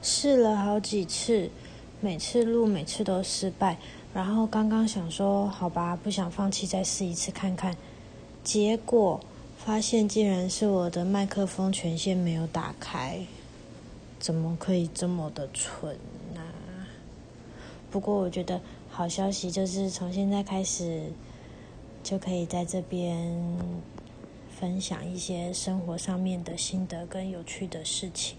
试了好几次，每次录每次都失败，然后刚刚想说好吧，不想放弃，再试一次看看，结果发现竟然是我的麦克风权限没有打开。怎么可以这么的蠢呢？不过我觉得好消息就是从现在开始，就可以在这边分享一些生活上面的心得跟有趣的事情。